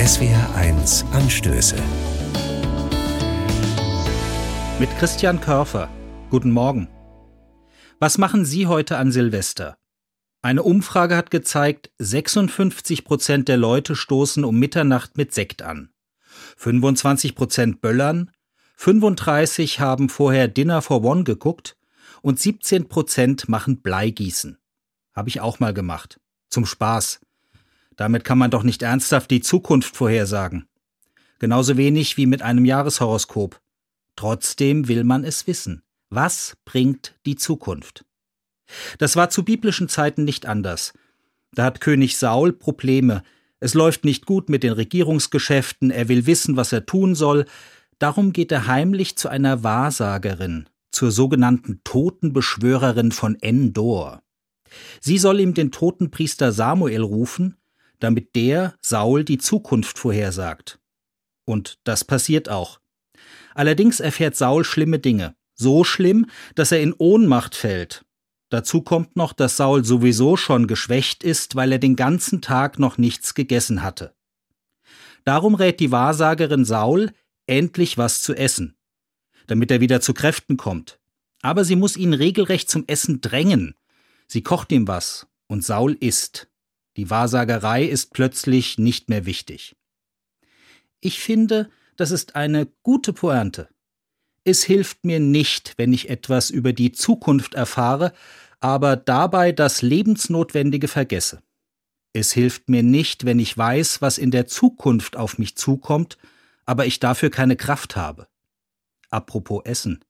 SWR1 Anstöße. Mit Christian Körfer. Guten Morgen. Was machen Sie heute an Silvester? Eine Umfrage hat gezeigt, 56 Prozent der Leute stoßen um Mitternacht mit Sekt an. 25 Prozent böllern, 35 haben vorher Dinner for One geguckt und 17 Prozent machen Bleigießen. Habe ich auch mal gemacht. Zum Spaß. Damit kann man doch nicht ernsthaft die Zukunft vorhersagen. Genauso wenig wie mit einem Jahreshoroskop. Trotzdem will man es wissen. Was bringt die Zukunft? Das war zu biblischen Zeiten nicht anders. Da hat König Saul Probleme. Es läuft nicht gut mit den Regierungsgeschäften, er will wissen, was er tun soll. Darum geht er heimlich zu einer Wahrsagerin, zur sogenannten Totenbeschwörerin von Endor. Sie soll ihm den toten Priester Samuel rufen damit der Saul die Zukunft vorhersagt. Und das passiert auch. Allerdings erfährt Saul schlimme Dinge. So schlimm, dass er in Ohnmacht fällt. Dazu kommt noch, dass Saul sowieso schon geschwächt ist, weil er den ganzen Tag noch nichts gegessen hatte. Darum rät die Wahrsagerin Saul, endlich was zu essen, damit er wieder zu Kräften kommt. Aber sie muss ihn regelrecht zum Essen drängen. Sie kocht ihm was, und Saul isst. Die Wahrsagerei ist plötzlich nicht mehr wichtig. Ich finde, das ist eine gute Pointe. Es hilft mir nicht, wenn ich etwas über die Zukunft erfahre, aber dabei das Lebensnotwendige vergesse. Es hilft mir nicht, wenn ich weiß, was in der Zukunft auf mich zukommt, aber ich dafür keine Kraft habe. Apropos Essen.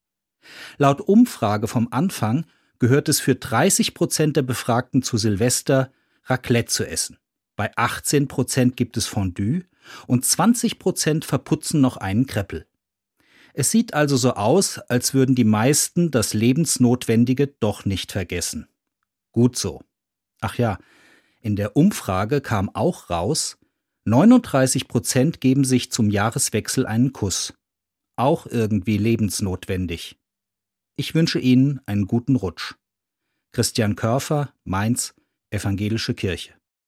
Laut Umfrage vom Anfang gehört es für 30 Prozent der Befragten zu Silvester Raclette zu essen. Bei 18 Prozent gibt es Fondue und 20 Prozent verputzen noch einen Kreppel. Es sieht also so aus, als würden die meisten das Lebensnotwendige doch nicht vergessen. Gut so. Ach ja, in der Umfrage kam auch raus, 39 Prozent geben sich zum Jahreswechsel einen Kuss. Auch irgendwie lebensnotwendig. Ich wünsche Ihnen einen guten Rutsch. Christian Körfer, Mainz, Evangelische Kirche.